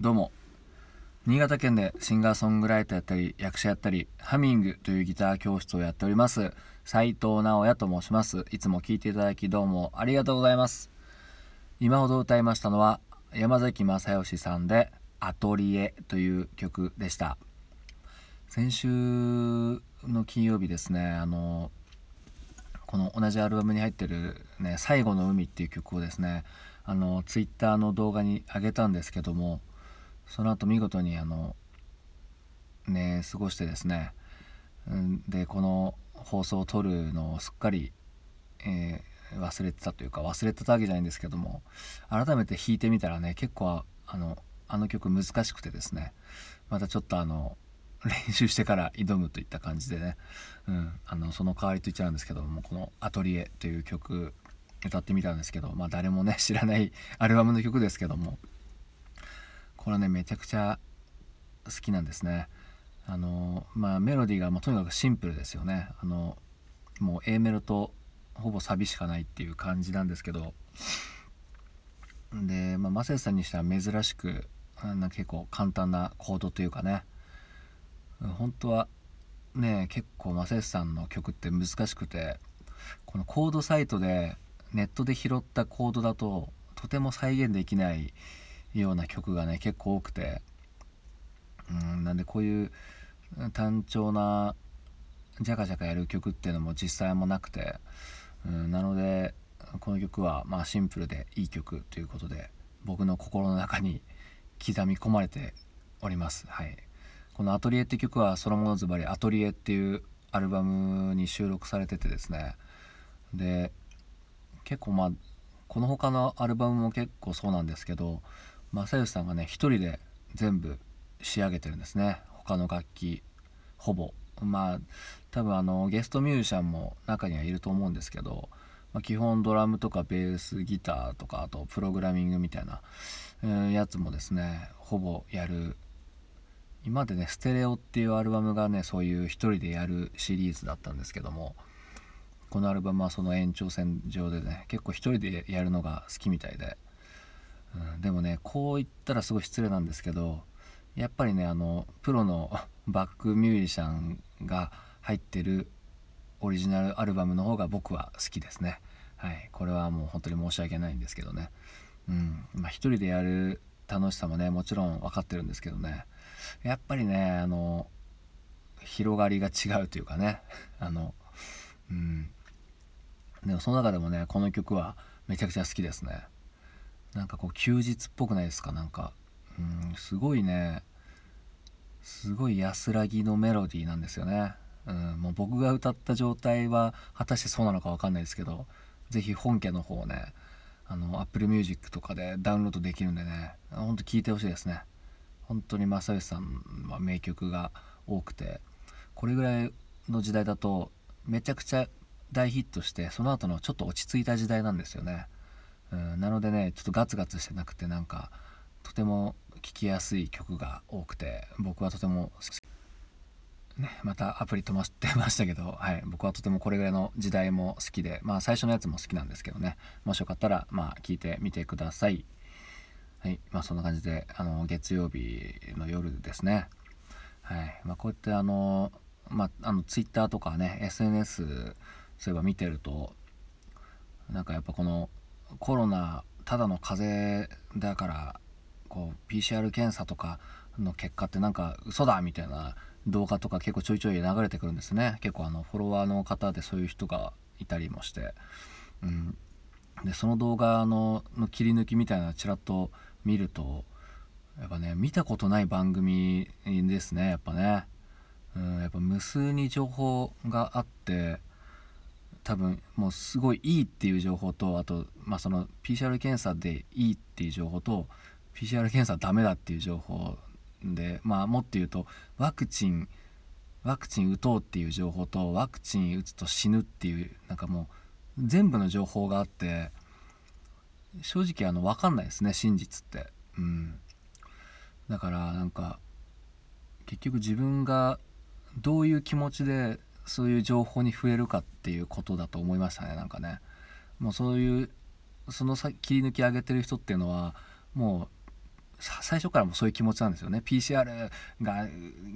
どうも。新潟県でシンガーソングライターやったり役者やったりハミングというギター教室をやっております斉藤直也と申します。いつも聴いていただきどうもありがとうございます。今ほど歌いましたのは山崎正義さんで「アトリエ」という曲でした。先週の金曜日ですねあのこの同じアルバムに入ってる、ね「最後の海」っていう曲をですねあのツイッターの動画に上げたんですけどもその後見事にあのね過ごしてですね、でこの放送を撮るのをすっかり、えー忘れてたというか忘れてたわけじゃないんですけども改めて弾いてみたらね結構あのあの曲難しくてですね。またちょっとあの練習してから挑むといった感じでね、うん、あのその代わりと言っちゃうんですけどもこの「アトリエ」という曲歌ってみたんですけどまあ誰もね知らないアルバムの曲ですけどもこれねめちゃくちゃ好きなんですね。あのまあメロディーが、まあ、とにかくシンプルですよね。あのもう A メロとほぼサビしかないっていう感じなんですけど。で、まあ、マセさんにしては珍しくな結構簡単なコードというかね。本当はね結構マセさんの曲って難しくてこのコードサイトでネットで拾ったコードだととても再現できないような曲がね結構多くてうんなんでこういう単調なジャカジャカやる曲っていうのも実際もなくてうんなのでこの曲はまあシンプルでいい曲ということで僕の心の中に刻み込まれております。はい、この「アトリエ」って曲はソロモノズバリ「アトリエ」っていうアルバムに収録されててですねで結構まあこの他のアルバムも結構そうなんですけど正義さんがね一人で全部仕上げてるんですね。他の楽器ほぼ。まあ多分あのゲストミュージシャンも中にはいると思うんですけど、まあ、基本ドラムとかベースギターとかあとプログラミングみたいな、えー、やつもですねほぼやる。今までね「ステレオ」っていうアルバムがねそういう一人でやるシリーズだったんですけどもこのアルバムはその延長線上でね結構一人でやるのが好きみたいで、うん、でもねこう言ったらすごい失礼なんですけどやっぱりねあのプロの バックミュージシャンが入ってるオリジナルアルバムの方が僕は好きですね。はい。これはもう本当に申し訳ないんですけどね。うん。まあ一人でやる楽しさもねもちろん分かってるんですけどね。やっぱりねあの広がりが違うというかね。あのうん。でもその中でもねこの曲はめちゃくちゃ好きですね。なんかこう休日っぽくないですか？なんかうんすごいね。すごい安らぎのメロディーなんですよね、うん、もう僕が歌った状態は果たしてそうなのか分かんないですけど是非本家の方ねあの Apple Music とかでダウンロードできるんでねほんと聴いてほしいですね。本当に正義さんは名曲が多くてこれぐらいの時代だとめちゃくちゃ大ヒットしてその後のちょっと落ち着いた時代なんですよね、うん、なのでねちょっとガツガツしてなくてなんかとても聴きやすい曲が多くて僕はとてもね、またアプリ飛ばしてましたけど、はい、僕はとてもこれぐらいの時代も好きで、まあ最初のやつも好きなんですけどね、もしよかったら、まあ聞いてみてください。はい、まあそんな感じで、あの、月曜日の夜ですね。はい、まあこうやってあの、まあ、あの、ツイッターとかね、SNS、そういえば見てると、なんかやっぱこのコロナ、ただの風邪だから、こう PCR 検査とかの結果ってなんか嘘だみたいな動画とか結構ちょいちょい流れてくるんですね。結構あのフォロワーの方でそういう人がいたりもして、うん、でその動画のの切り抜きみたいなちらっと見るとやっぱね見たことない番組ですねやっぱね、うん、やっぱ無数に情報があって多分もうすごいいいっていう情報とあと、まあ、その PCR 検査でいいっていう情報と PCR 検査ダメだっていう情報でまあもっと言うとワクチンワクチン打とうっていう情報とワクチン打つと死ぬっていうなんかもう全部の情報があって正直あの分かんないですね真実って。うん。だからなんか結局自分がどういう気持ちでそういう情報に触れるかっていうことだと思いましたねなんかね。もうそういうその切り抜き上げてる人っていうのはもう最初からもそういう気持ちなんですよね。PCR が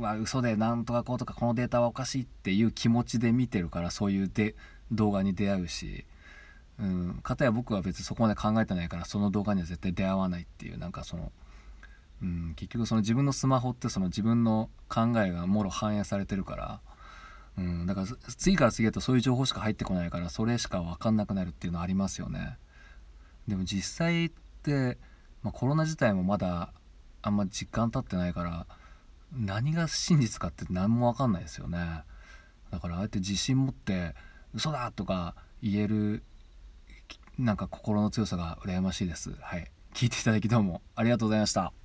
は嘘でなんとかこうとかこのデータはおかしいっていう気持ちで見てるからそういうで動画に出会うし、うん、かたや僕は別にそこまで考えてないからその動画には絶対出会わないっていうなんかその、うん、結局その自分のスマホってその自分の考えがもろ反映されてるから、うん、だから次から次へとそういう情報しか入ってこないからそれしか分かんなくなるっていうのはありますよね。でも実際ってまあ、コロナ自体もまだあんま実感経ってないから何が真実かって何も分かんないですよね。だからあえて自信持って嘘だとか言えるなんか心の強さが羨ましいです。はい。聞いていただきどうもありがとうございました。